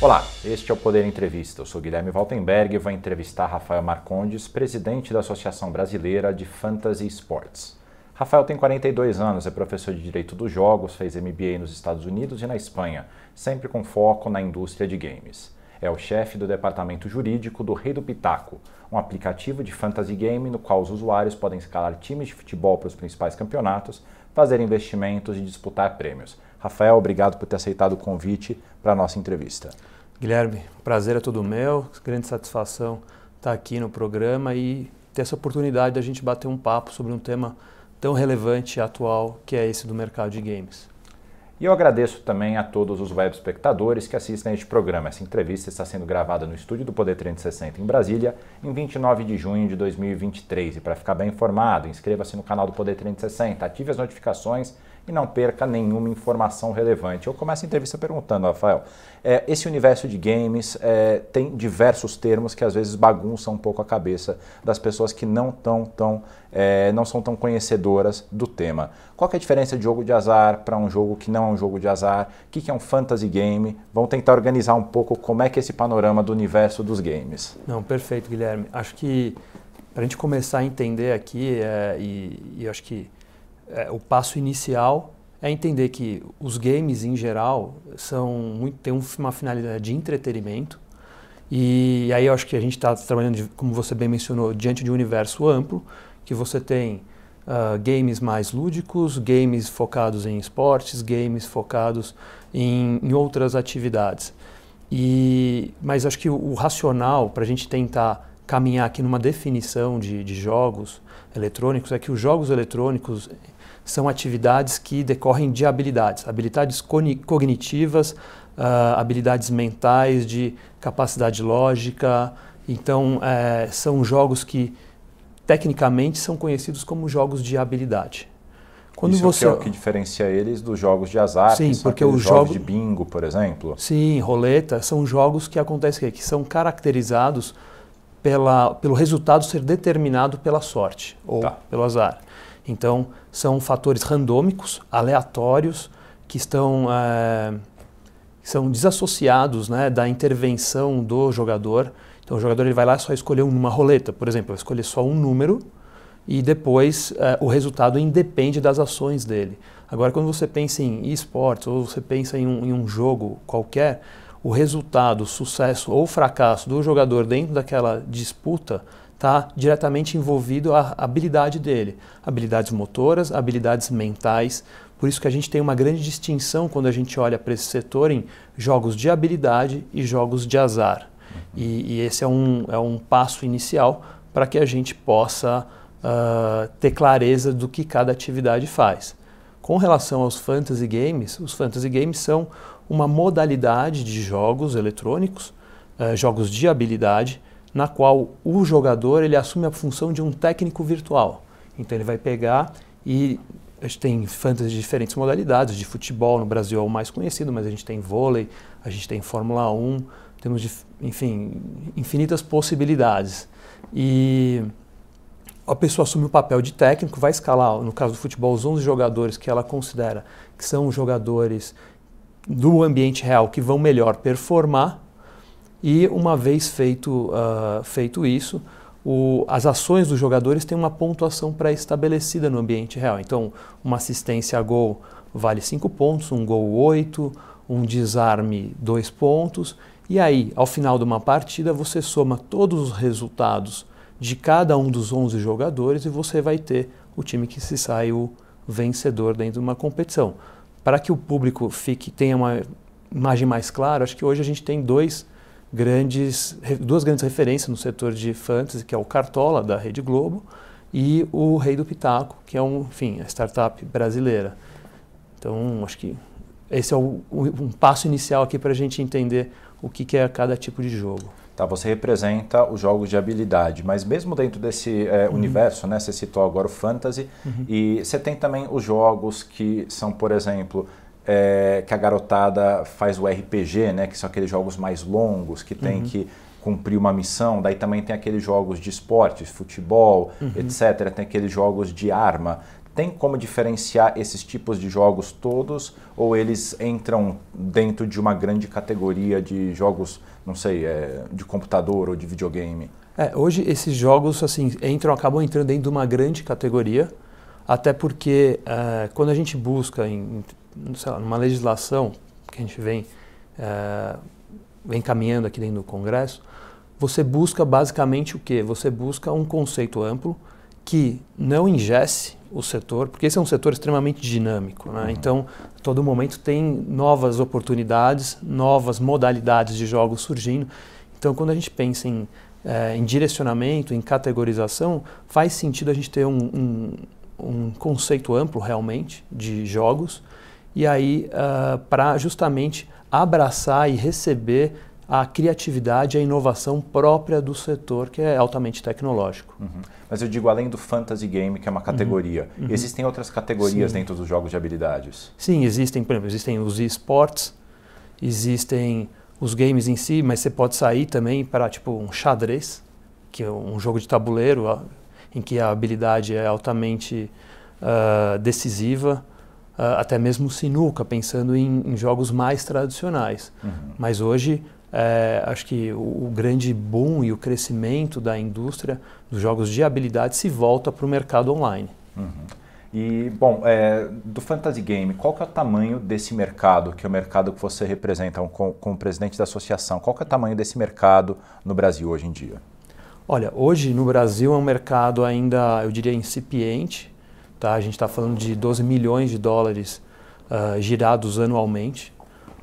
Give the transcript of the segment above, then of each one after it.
Olá, este é o Poder Entrevista. Eu sou Guilherme Valtenberg e vou entrevistar Rafael Marcondes, presidente da Associação Brasileira de Fantasy Sports. Rafael tem 42 anos, é professor de Direito dos Jogos, fez MBA nos Estados Unidos e na Espanha, sempre com foco na indústria de games. É o chefe do departamento jurídico do Rei do Pitaco, um aplicativo de fantasy game no qual os usuários podem escalar times de futebol para os principais campeonatos, fazer investimentos e disputar prêmios. Rafael, obrigado por ter aceitado o convite para a nossa entrevista. Guilherme, prazer é todo meu, grande satisfação estar aqui no programa e ter essa oportunidade da gente bater um papo sobre um tema tão relevante e atual que é esse do mercado de games. E eu agradeço também a todos os web espectadores que assistem a este programa. Essa entrevista está sendo gravada no estúdio do Poder 360 em Brasília, em 29 de junho de 2023. E para ficar bem informado, inscreva-se no canal do Poder 360, ative as notificações e não perca nenhuma informação relevante. Eu começo a entrevista perguntando, Rafael, é, esse universo de games é, tem diversos termos que às vezes bagunçam um pouco a cabeça das pessoas que não, tão, tão, é, não são tão conhecedoras do tema. Qual é a diferença de jogo de azar para um jogo que não é um jogo de azar? O que é um fantasy game? Vamos tentar organizar um pouco como é que é esse panorama do universo dos games. Não, perfeito, Guilherme. Acho que para a gente começar a entender aqui, é, e, e acho que é, o passo inicial é entender que os games em geral são muito têm uma finalidade de entretenimento e aí eu acho que a gente está trabalhando, como você bem mencionou, diante de um universo amplo que você tem uh, games mais lúdicos, games focados em esportes, games focados em, em outras atividades. E, mas acho que o, o racional para a gente tentar caminhar aqui numa definição de, de jogos eletrônicos é que os jogos eletrônicos são atividades que decorrem de habilidades, habilidades cognitivas, uh, habilidades mentais, de capacidade lógica. Então, é, são jogos que tecnicamente são conhecidos como jogos de habilidade. Quando Isso você... é o que diferencia eles dos jogos de azar, Sim, que porque os jogos de bingo, por exemplo. Sim, roleta, são jogos que acontecem que são caracterizados pela, pelo resultado ser determinado pela sorte ou tá. pelo azar. Então, são fatores randômicos, aleatórios, que estão é, são desassociados né, da intervenção do jogador. Então, o jogador ele vai lá só escolher uma roleta, por exemplo, escolher só um número e depois é, o resultado independe das ações dele. Agora, quando você pensa em esportes ou você pensa em um, em um jogo qualquer, o resultado, sucesso ou fracasso do jogador dentro daquela disputa está diretamente envolvido a habilidade dele, habilidades motoras, habilidades mentais. Por isso que a gente tem uma grande distinção quando a gente olha para esse setor em jogos de habilidade e jogos de azar. E, e esse é um, é um passo inicial para que a gente possa uh, ter clareza do que cada atividade faz. Com relação aos fantasy games, os fantasy games são uma modalidade de jogos eletrônicos, uh, jogos de habilidade, na qual o jogador ele assume a função de um técnico virtual. Então ele vai pegar e a gente tem fantasy de diferentes modalidades, de futebol no Brasil é o mais conhecido, mas a gente tem vôlei, a gente tem Fórmula 1, temos, enfim, infinitas possibilidades. E a pessoa assume o papel de técnico, vai escalar, no caso do futebol, os 11 jogadores que ela considera que são jogadores do ambiente real que vão melhor performar e uma vez feito, uh, feito isso, o, as ações dos jogadores têm uma pontuação pré-estabelecida no ambiente real. Então, uma assistência a gol vale 5 pontos, um gol 8, um desarme 2 pontos. E aí, ao final de uma partida, você soma todos os resultados de cada um dos 11 jogadores e você vai ter o time que se sai o vencedor dentro de uma competição. Para que o público fique tenha uma imagem mais clara, acho que hoje a gente tem dois grandes, duas grandes referências no setor de fantasy, que é o Cartola, da Rede Globo, e o Rei do Pitaco, que é um, enfim, a startup brasileira. Então, acho que esse é o, um passo inicial aqui para a gente entender o que, que é cada tipo de jogo. Tá, você representa os jogos de habilidade, mas mesmo dentro desse é, uhum. universo, né, você citou agora o fantasy, uhum. e você tem também os jogos que são, por exemplo, é, que a garotada faz o RPG, né, que são aqueles jogos mais longos, que tem uhum. que cumprir uma missão. Daí também tem aqueles jogos de esportes, futebol, uhum. etc. Tem aqueles jogos de arma. tem como diferenciar esses tipos de jogos todos ou eles entram dentro de uma grande categoria de jogos, não sei, é, de computador ou de videogame? É, hoje esses jogos assim entram, acabam entrando dentro de uma grande categoria, até porque é, quando a gente busca em, sei lá, numa legislação que a gente vem é, vem caminhando aqui dentro do Congresso, você busca basicamente o que? Você busca um conceito amplo que não ingesse o setor, porque esse é um setor extremamente dinâmico. Né? Uhum. Então, todo momento tem novas oportunidades, novas modalidades de jogos surgindo. Então, quando a gente pensa em, é, em direcionamento, em categorização, faz sentido a gente ter um, um, um conceito amplo realmente de jogos e aí uh, ah, para justamente abraçar e receber a criatividade e a inovação própria do setor, que é altamente tecnológico. Uhum. Mas eu digo, além do fantasy game, que é uma categoria, uhum. Uhum. existem outras categorias Sim. dentro dos jogos de habilidades? Sim, existem, por exemplo, existem os esportes, existem os games em si, mas você pode sair também para tipo um xadrez, que é um jogo de tabuleiro em que a habilidade é altamente uh, decisiva, uh, até mesmo sinuca, pensando em, em jogos mais tradicionais. Uhum. Mas hoje é, acho que o, o, grande boom e o crescimento da indústria dos jogos de habilidade se volta para o mercado online. Uhum. E, bom, é, do Fantasy Game, qual que é o tamanho desse mercado, que é o mercado que você representa como, como presidente da associação? Qual que é o tamanho desse mercado no Brasil hoje em dia? Olha, hoje no Brasil é um mercado ainda, eu diria, incipiente. Tá? A gente está falando de 12 milhões de dólares uh, girados anualmente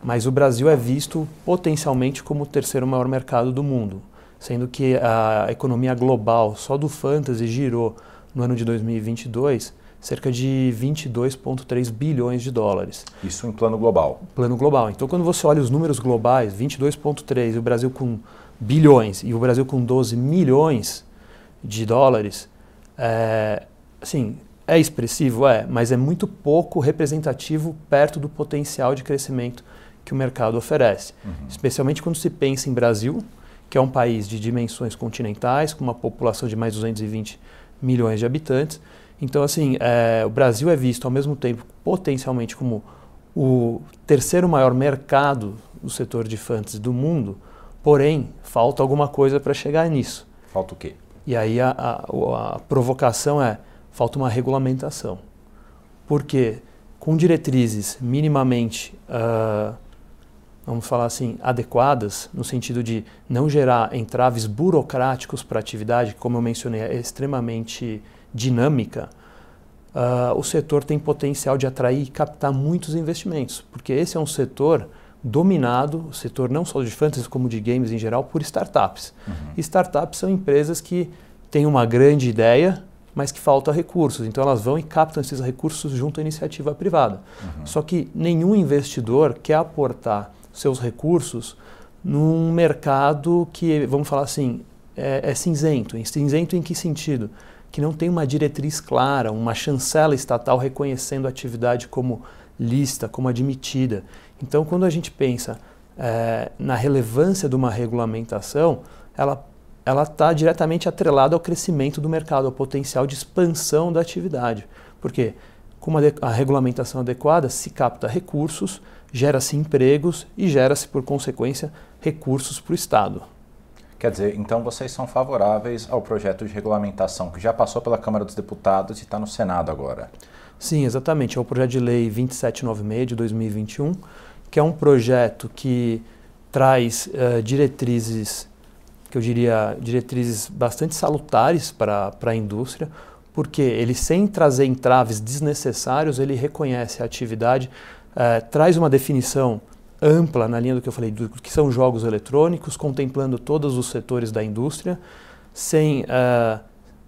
mas o Brasil é visto potencialmente como o terceiro maior mercado do mundo, sendo que a economia global só do fantasy girou no ano de 2022 cerca de 22,3 bilhões de dólares. Isso em plano global. Plano global. Então, quando você olha os números globais, 22,3 e o Brasil com bilhões e o Brasil com 12 milhões de dólares, é, assim, é expressivo, é, mas é muito pouco representativo perto do potencial de crescimento que o mercado oferece. Uhum. Especialmente quando se pensa em Brasil, que é um país de dimensões continentais, com uma população de mais de 220 milhões de habitantes. Então, assim, é, o Brasil é visto ao mesmo tempo potencialmente como o terceiro maior mercado do setor de fantasy do mundo, porém, falta alguma coisa para chegar nisso. Falta o quê? E aí a, a, a provocação é, falta uma regulamentação. Porque com diretrizes minimamente uh, vamos falar assim, adequadas, no sentido de não gerar entraves burocráticos para a atividade, que, como eu mencionei, é extremamente dinâmica, uh, o setor tem potencial de atrair e captar muitos investimentos, porque esse é um setor dominado, o setor não só de fantasy como de games em geral, por startups. Uhum. Startups são empresas que têm uma grande ideia, mas que falta recursos. Então elas vão e captam esses recursos junto à iniciativa privada. Uhum. Só que nenhum investidor quer aportar seus recursos num mercado que, vamos falar assim, é, é cinzento. Cinzento em que sentido? Que não tem uma diretriz clara, uma chancela estatal reconhecendo a atividade como lista, como admitida. Então, quando a gente pensa é, na relevância de uma regulamentação, ela ela está diretamente atrelada ao crescimento do mercado, ao potencial de expansão da atividade. Porque com uma a regulamentação adequada se capta recursos gera-se empregos e gera-se, por consequência, recursos para o Estado. Quer dizer, então vocês são favoráveis ao projeto de regulamentação que já passou pela Câmara dos Deputados e está no Senado agora? Sim, exatamente. É o projeto de lei 2796 de 2021, que é um projeto que traz uh, diretrizes, que eu diria, diretrizes bastante salutares para a indústria, porque ele, sem trazer entraves desnecessários, ele reconhece a atividade é, traz uma definição ampla na linha do que eu falei, do que são jogos eletrônicos, contemplando todos os setores da indústria, sem, uh,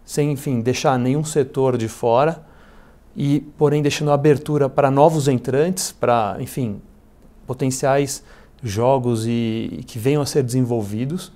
sem enfim, deixar nenhum setor de fora, e porém deixando abertura para novos entrantes, para, enfim, potenciais jogos e, e que venham a ser desenvolvidos.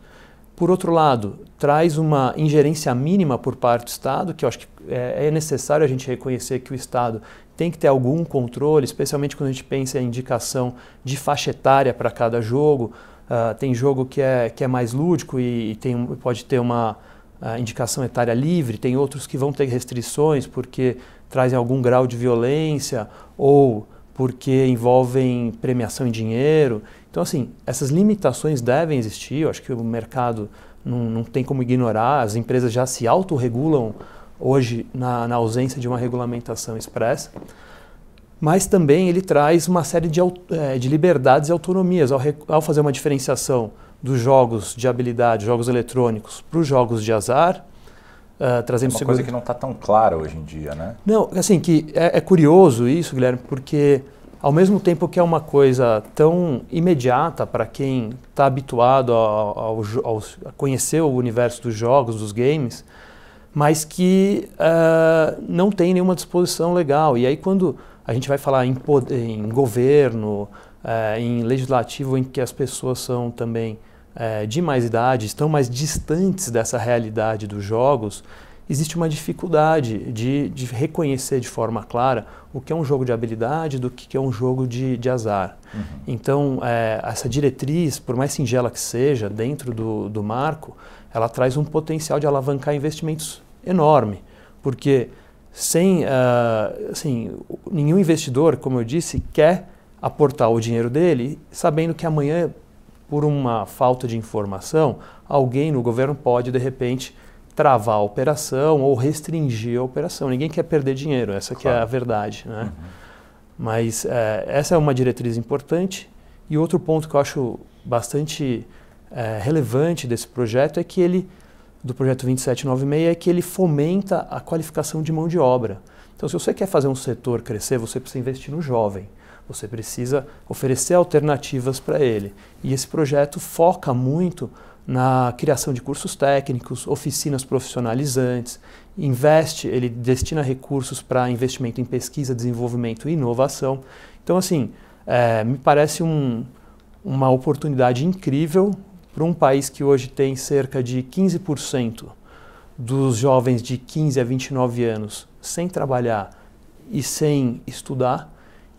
Por outro lado, traz uma ingerência mínima por parte do Estado, que eu acho que é, é necessário a gente reconhecer que o Estado tem que ter algum controle, especialmente quando a gente pensa em indicação de faixa etária para cada jogo. Uh, tem jogo que é, que é mais lúdico e, e tem, pode ter uma uh, indicação etária livre, tem outros que vão ter restrições porque trazem algum grau de violência ou porque envolvem premiação em dinheiro. Então, assim, essas limitações devem existir. Eu acho que o mercado não, não tem como ignorar. As empresas já se autorregulam hoje na, na ausência de uma regulamentação expressa mas também ele traz uma série de, é, de liberdades e autonomias ao, ao, fazer uma diferenciação dos jogos de habilidade, jogos eletrônicos, para os jogos de azar. Uh, trazendo é uma coisa que não está tão clara hoje em dia, né? Não, assim, que é, é, curioso isso, Guilherme, porque ao mesmo tempo que é uma coisa tão imediata para quem está habituado ao, ao, ao, a conhecer o universo dos jogos, dos games, mas que uh, não tem nenhuma disposição legal. E aí quando a gente vai falar em, poder, em governo, uh, em legislativo, em que as pessoas são também é, de mais idade, estão mais distantes dessa realidade dos jogos, existe uma dificuldade de, de, reconhecer de forma clara o que é um jogo de habilidade do que é um jogo de, de azar. Uhum. Então, é, essa diretriz, por mais singela que seja, dentro do, do marco, ela traz um potencial de alavancar investimentos enorme, porque sem, uh, assim, nenhum investidor, como eu disse, quer aportar o dinheiro dele sabendo que amanhã por uma falta de informação, alguém no governo pode, de repente, travar a operação ou restringir a operação. Ninguém quer perder dinheiro, essa claro. é a verdade. Né? Uhum. Mas é, essa é uma diretriz importante. E outro ponto que eu acho bastante é, relevante desse projeto é que ele, do projeto 2796, é que ele fomenta a qualificação de mão de obra. Então, se você quer fazer um setor crescer, você precisa investir no jovem. Você precisa oferecer alternativas para ele. E esse projeto foca muito na criação de cursos técnicos, oficinas profissionalizantes, investe, ele destina recursos para investimento em pesquisa, desenvolvimento e inovação. Então, assim, é, me parece um, uma oportunidade incrível para um país que hoje tem cerca de 15% dos jovens de 15 a 29 anos sem trabalhar e sem estudar.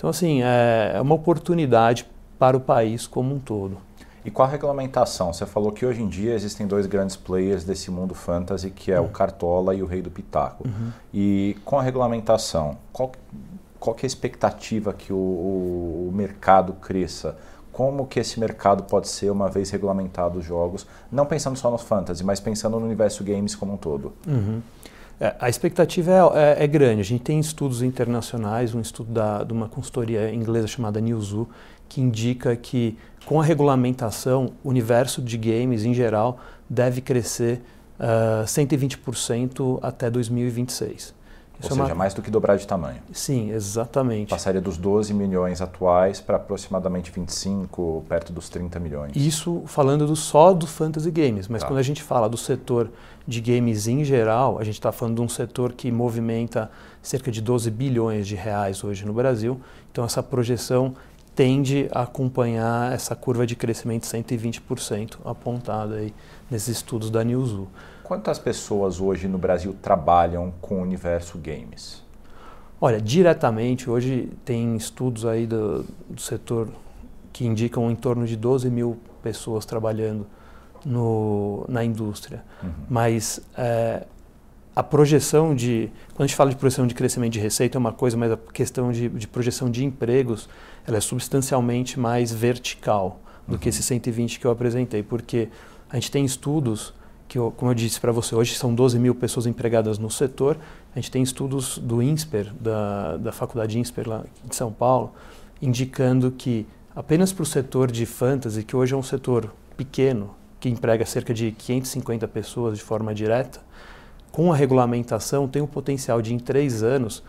Então, assim, é, é uma oportunidade para o país como um todo. E qual a regulamentação? Você falou que hoje em dia existem dois grandes players desse mundo fantasy, que é uhum. o Cartola e o Rei do Pitaco. Uhum. E com a regulamentação, qual, qual é a expectativa que o, o, o, mercado cresça? Como que esse mercado pode ser uma vez regulamentado os jogos? Não pensando só no fantasy, mas pensando no universo games como um todo. Uhum. É, a expectativa é, é, é, grande. A gente tem estudos internacionais, um estudo da, de uma consultoria inglesa chamada Newzoo, que indica que com a regulamentação, o universo de games em geral deve crescer uh, 120% até 2026. Ou Isso seja, mais do que dobrar de tamanho. Sim, exatamente. Passaria dos 12 milhões atuais para aproximadamente 25, perto dos 30 milhões. Isso falando do, só do fantasy games, mas tá. quando a gente fala do setor de games em geral, a gente está falando de um setor que movimenta cerca de 12 bilhões de reais hoje no Brasil. Então essa projeção tende a acompanhar essa curva de crescimento 120% apontada aí nesses estudos da Newzoo. Quantas pessoas hoje no Brasil trabalham com o universo games? Olha, diretamente, hoje tem estudos aí do, do setor que indicam em torno de 12 mil pessoas trabalhando no, na indústria. Uhum. Mas é, a projeção de. Quando a gente fala de projeção de crescimento de receita é uma coisa, mas a questão de, de projeção de empregos ela é substancialmente mais vertical do uhum. que esse 120 que eu apresentei, porque a gente tem estudos que, como eu disse para você, hoje são 12 mil pessoas empregadas no setor. A gente tem estudos do INSPER, da, da Faculdade INSPER lá de São Paulo, indicando que apenas para o setor de fantasy, que hoje é um setor pequeno, que emprega cerca de 550 pessoas de forma direta, com a regulamentação tem o potencial de, em três anos,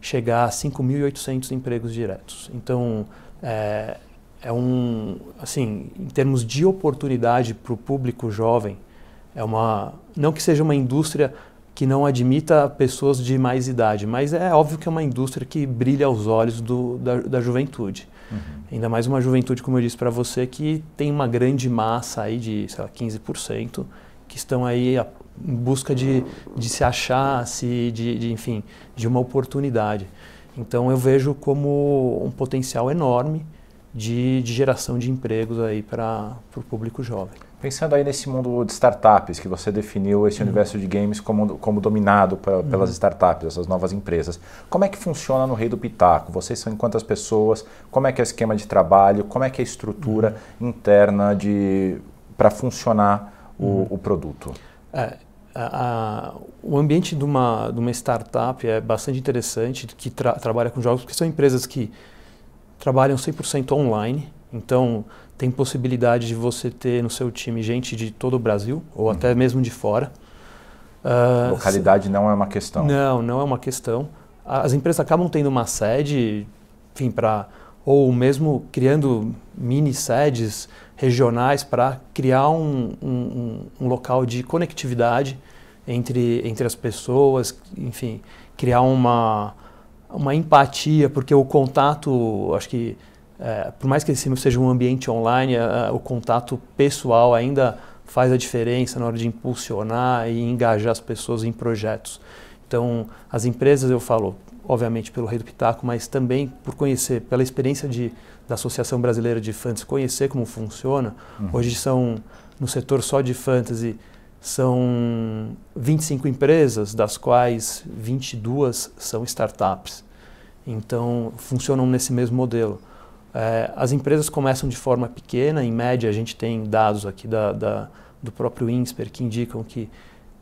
chegar a 5.800 empregos diretos. Então, é, é um, assim, em termos de oportunidade para o público jovem, é uma, não que seja uma indústria que não admita pessoas de mais idade, mas é óbvio que é uma indústria que brilha aos olhos do, da, da juventude. Uhum. Ainda mais uma juventude, como eu disse para você, que tem uma grande massa aí de, sei lá, 15%, que estão aí a, em busca de, de se achar, se, de, de, enfim, de uma oportunidade. Então eu vejo como um potencial enorme de, de geração de empregos aí para o público jovem. Pensando aí nesse mundo de startups, que você definiu esse uhum. universo de games como, como dominado pra, uhum. pelas startups, essas novas empresas, como é que funciona no Rei do Pitaco? Vocês são em quantas pessoas? Como é que é o esquema de trabalho? Como é que é a estrutura uhum. interna para funcionar o, uhum. o produto? É, a, a, o ambiente de uma, de uma startup é bastante interessante, que tra, trabalha com jogos, porque são empresas que trabalham 100% online, então tem possibilidade de você ter no seu time gente de todo o Brasil, ou uhum. até mesmo de fora. Uh, Localidade não é uma questão. Não, não é uma questão. As empresas acabam tendo uma sede, enfim, para ou mesmo criando mini sedes regionais para criar um, um, um, local de conectividade entre, entre as pessoas, enfim, criar uma, uma empatia, porque o contato, acho que, é, por mais que esse seja um ambiente online, é, o contato pessoal ainda faz a diferença na hora de impulsionar e engajar as pessoas em projetos. Então, as empresas, eu falo, obviamente pelo Rei do Pitaco, mas também por conhecer, pela experiência de, da Associação Brasileira de Fantasy, conhecer como funciona. Uhum. Hoje são, no setor só de fantasy, são 25 empresas, das quais 22 são startups. Então, funcionam nesse mesmo modelo. É, as empresas começam de forma pequena, em média, a gente tem dados aqui da, da, do próprio INSPER que indicam que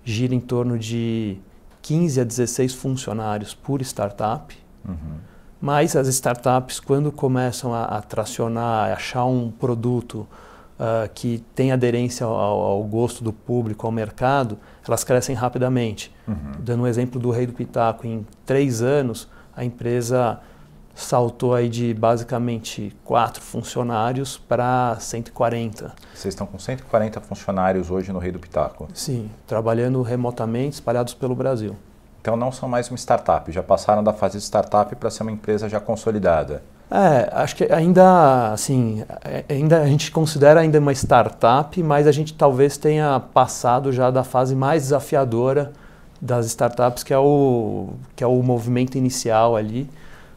gira em torno de 15 a 16 funcionários por startup. Uhum. Mas as startups, quando começam a, a tracionar, a achar um produto uh, que tem aderência ao, ao, gosto do público, ao mercado, elas crescem rapidamente. Uhum. Dando um exemplo do Rei do Pitaco, em três anos, a empresa saltou aí de basicamente quatro funcionários para 140. Vocês estão com 140 funcionários hoje no Rei do Pitaco? Sim, trabalhando remotamente, espalhados pelo Brasil. Então não são mais uma startup, já passaram da fase de startup para ser uma empresa já consolidada. É, acho que ainda assim, é, ainda a gente considera ainda uma startup, mas a gente talvez tenha passado já da fase mais desafiadora das startups, que é o que é o movimento inicial ali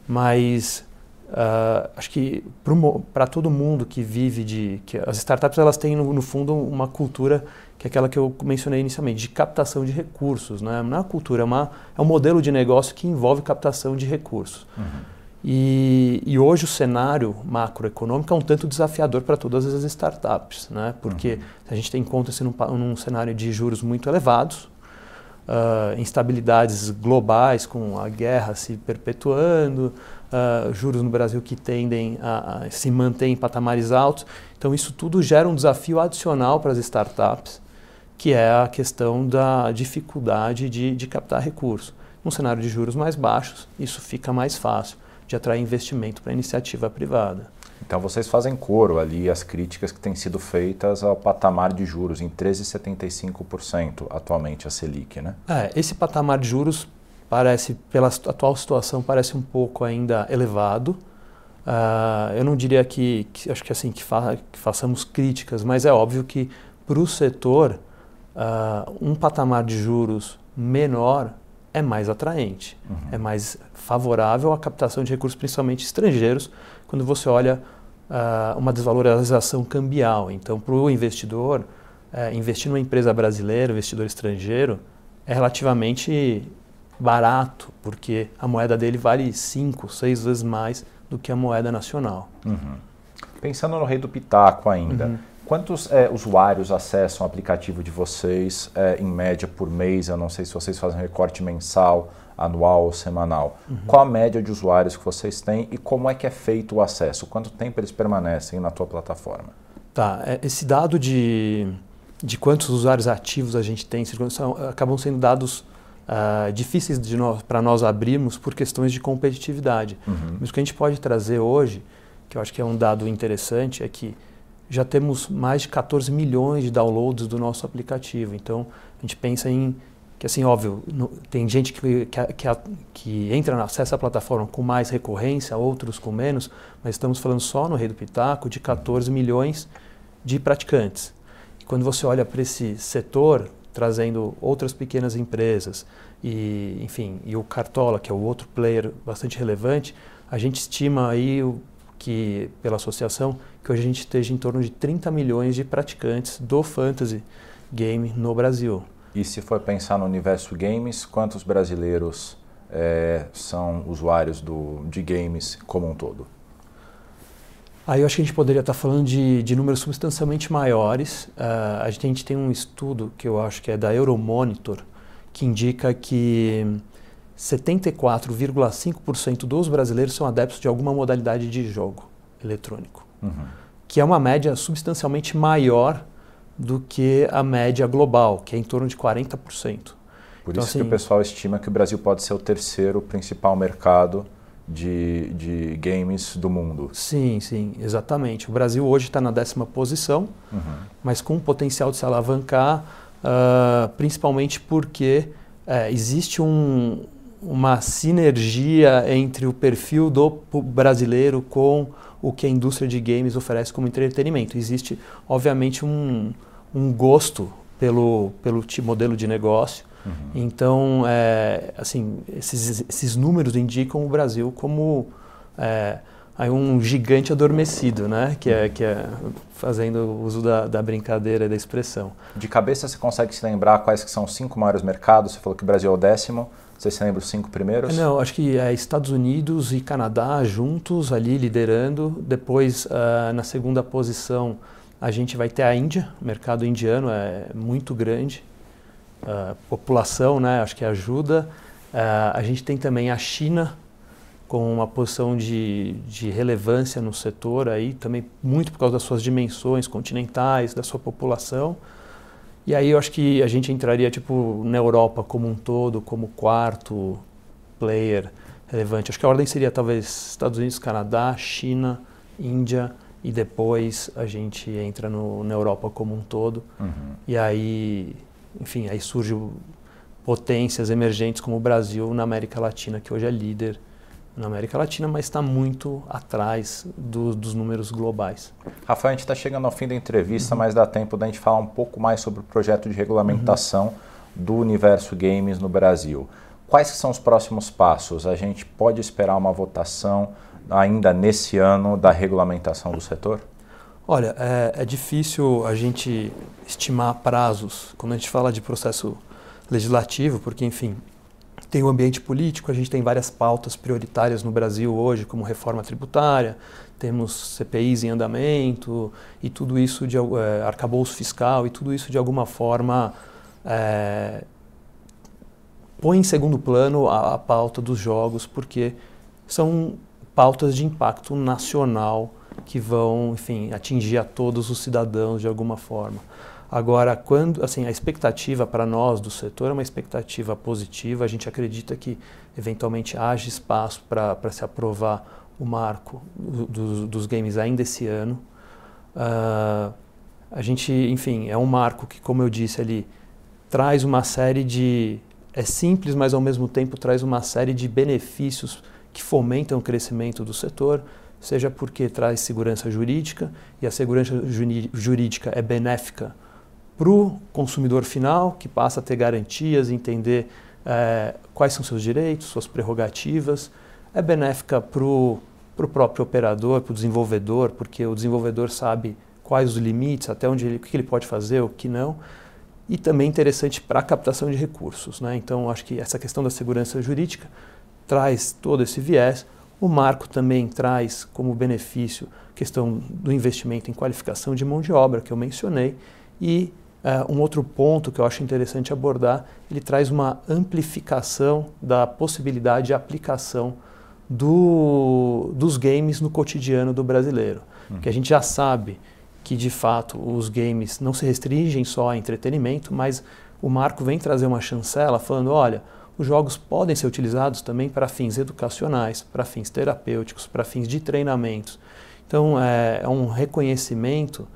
mas uh, acho que para todo mundo que vive de que as startups elas têm no, no, fundo uma cultura que é aquela que eu mencionei inicialmente de captação de recursos, né? não é uma cultura, é, uma, é um modelo de negócio que envolve captação de recursos. Uhum. E, e, hoje o cenário macroeconômico é um tanto desafiador para todas as startups, né? porque uhum. a gente tem em conta se num, num cenário de juros muito elevados, uh, instabilidades globais, com a guerra se perpetuando, uh, juros no Brasil que tendem a, a, se manter em patamares altos. Então, isso tudo gera um desafio adicional para as startups, que é a questão da dificuldade de, de captar recursos. Num cenário de juros mais baixos, isso fica mais fácil de atrair investimento para a iniciativa privada. Então vocês fazem coro ali as críticas que têm sido feitas ao patamar de juros em 13,75% atualmente a Selic, né? É, esse patamar de juros parece, pela atual situação, parece um pouco ainda elevado. Uh, eu não diria que, que, acho que assim que, fa que, façamos críticas, mas é óbvio que para o setor uh, um patamar de juros menor é mais atraente, uhum. é mais favorável à captação de recursos, principalmente estrangeiros, quando você olha uh, uma desvalorização cambial. Então, para o investidor, uh, investir numa empresa brasileira, investidor estrangeiro, é relativamente barato, porque a moeda dele vale cinco, seis vezes mais do que a moeda nacional. Uhum. Pensando no rei do Pitaco ainda, uhum. Quantos é, usuários acessam o aplicativo de vocês é, em média por mês? Eu não sei se vocês fazem recorte mensal anual ou semanal. Uhum. Qual a média de usuários que vocês têm e como é que é feito o acesso? Quanto tempo eles permanecem na tua plataforma? Tá, é, esse dado de, de quantos usuários ativos a gente tem são, acabam sendo dados uh, difíceis para nós abrirmos por questões de competitividade. Uhum. Mas o que a gente pode trazer hoje, que eu acho que é um dado interessante, é que já temos mais de 14 milhões de downloads do nosso aplicativo. Então, a gente pensa em que assim, óbvio, no, tem gente que, que, que, que entra, acessa a plataforma com mais recorrência, outros com menos, mas estamos falando só no Rei do Pitaco de 14 milhões de praticantes. E quando você olha para esse setor, trazendo outras pequenas empresas e, enfim, e o Cartola, que é o outro player bastante relevante, a gente estima aí que pela associação que hoje a gente esteja em torno de 30 milhões de praticantes do fantasy game no Brasil. E se for pensar no universo games, quantos brasileiros é, são usuários do, de games como um todo? Aí eu acho que a gente poderia estar falando de, de números substancialmente maiores. Uh, a gente tem um estudo que eu acho que é da Euromonitor, que indica que 74,5% dos brasileiros são adeptos de alguma modalidade de jogo eletrônico, uhum. que é uma média substancialmente maior do que a média global, que é em torno de 40%. Por então, isso assim, que o pessoal estima que o Brasil pode ser o terceiro principal mercado de, de games do mundo. Sim, sim, exatamente. O Brasil hoje está na décima posição, uhum. mas com o potencial de se alavancar, uh, principalmente porque uh, existe um, uma sinergia entre o perfil do brasileiro com o que a indústria de games oferece como entretenimento. Existe, obviamente, um, um gosto pelo, pelo modelo de negócio Uhum. Então, é, assim, esses, esses números indicam o Brasil como é, um gigante adormecido, né? Que é, que é fazendo uso da, da brincadeira e da expressão. De cabeça, você consegue se lembrar quais que são os cinco maiores mercados? Você falou que o Brasil é o décimo. Você se lembra os cinco primeiros? Não, acho que é Estados Unidos e Canadá juntos ali liderando. Depois, uh, na segunda posição, a gente vai ter a Índia. O mercado indiano é muito grande uh, população, né, acho que ajuda. Uh, a gente tem também a China com uma posição de, de relevância no setor aí, também muito por causa das suas dimensões continentais, da sua população. E aí eu acho que a gente entraria tipo na Europa como um todo, como quarto player relevante. Acho que a ordem seria talvez Estados Unidos, Canadá, China, Índia e depois a gente entra no, na Europa como um todo. Uhum. E aí enfim, aí surgem potências emergentes como o Brasil na América Latina, que hoje é líder na América Latina, mas está muito atrás do, dos números globais. Rafael, a gente está chegando ao fim da entrevista, uhum. mas dá tempo da gente falar um pouco mais sobre o projeto de regulamentação uhum. do universo games no Brasil. Quais são os próximos passos? A gente pode esperar uma votação ainda nesse ano da regulamentação do setor? Olha, é, é, difícil a gente estimar prazos quando a gente fala de processo legislativo, porque, enfim, tem o ambiente político, a gente tem várias pautas prioritárias no Brasil hoje, como reforma tributária, temos CPIs em andamento e tudo isso de é, arcabouço fiscal e tudo isso de alguma forma é, põe em segundo plano a, a pauta dos jogos, porque são pautas de impacto nacional que vão, enfim, atingir a todos os cidadãos de alguma forma. Agora, quando, assim, a expectativa para nós do setor é uma expectativa positiva. A gente acredita que eventualmente haja espaço para se aprovar o marco do, do, dos games ainda esse ano. Uh, a gente, enfim, é um marco que, como eu disse ali, traz uma série de é simples, mas ao mesmo tempo traz uma série de benefícios que fomentam o crescimento do setor seja porque traz segurança jurídica e a segurança jurídica é benéfica para o consumidor final, que passa a ter garantias, entender é, quais são seus direitos, suas prerrogativas, é benéfica para o próprio operador, para o desenvolvedor, porque o desenvolvedor sabe quais os limites, até onde ele, o que ele pode fazer, o que não, e também interessante para a captação de recursos. Né? Então, acho que essa questão da segurança jurídica traz todo esse viés. O marco também traz como benefício a questão do investimento em qualificação de mão de obra, que eu mencionei, e uh, um outro ponto que eu acho interessante abordar, ele traz uma amplificação da possibilidade de aplicação do, dos games no cotidiano do brasileiro. Uhum. Que a gente já sabe que, de fato, os games não se restringem só a entretenimento, mas o marco vem trazer uma chancela falando, olha, os jogos podem ser utilizados também para fins educacionais, para fins terapêuticos, para fins de treinamentos. Então, é, é um reconhecimento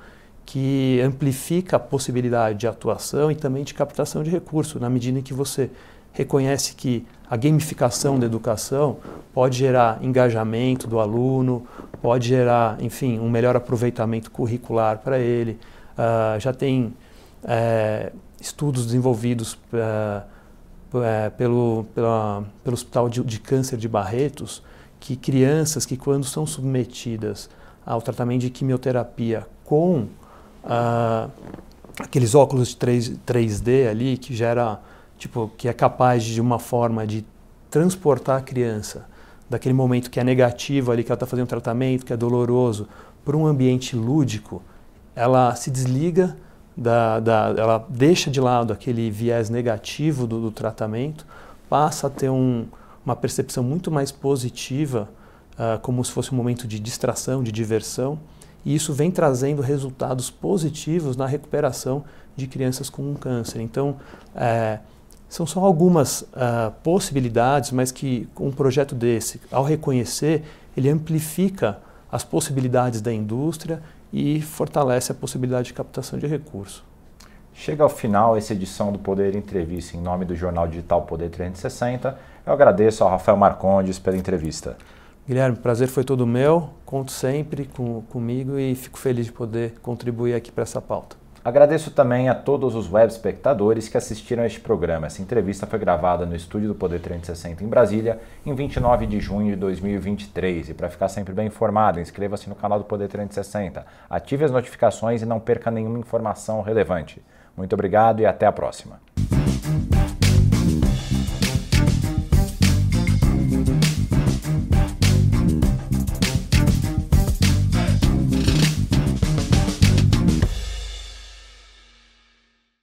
que amplifica a possibilidade de atuação e também de captação de recursos, na medida em que você reconhece que a gamificação da educação pode gerar engajamento do aluno, pode gerar, enfim, um melhor aproveitamento curricular para ele. Uh, já tem é, estudos desenvolvidos é, pelo, pela, pelo Hospital de, de, Câncer de Barretos, que crianças que quando são submetidas ao tratamento de quimioterapia com ah, aqueles óculos de 3, 3D ali que gera tipo que é capaz de uma forma de transportar a criança daquele momento que é negativo ali que ela está fazendo um tratamento que é doloroso para um ambiente lúdico ela se desliga da, da, ela deixa de lado aquele viés negativo do, do tratamento passa a ter um, uma percepção muito mais positiva uh, como se fosse um momento de distração de diversão e isso vem trazendo resultados positivos na recuperação de crianças com câncer. Então, é, são só algumas uh, possibilidades, mas que um projeto desse, ao reconhecer, ele amplifica as possibilidades da indústria e fortalece a possibilidade de captação de recursos. Chega ao final essa edição do Poder Entrevista em nome do jornal digital Poder 360. Eu agradeço ao Rafael Marcondes pela entrevista. Guilherme, o prazer foi todo meu. Conto sempre com, comigo e fico feliz de poder contribuir aqui para essa pauta. Agradeço também a todos os web espectadores que assistiram a este programa. Essa entrevista foi gravada no estúdio do Poder 360 em Brasília, em 29 de junho de 2023. E para ficar sempre bem informado, inscreva-se no canal do Poder 360, ative as notificações e não perca nenhuma informação relevante. Muito obrigado e até a próxima.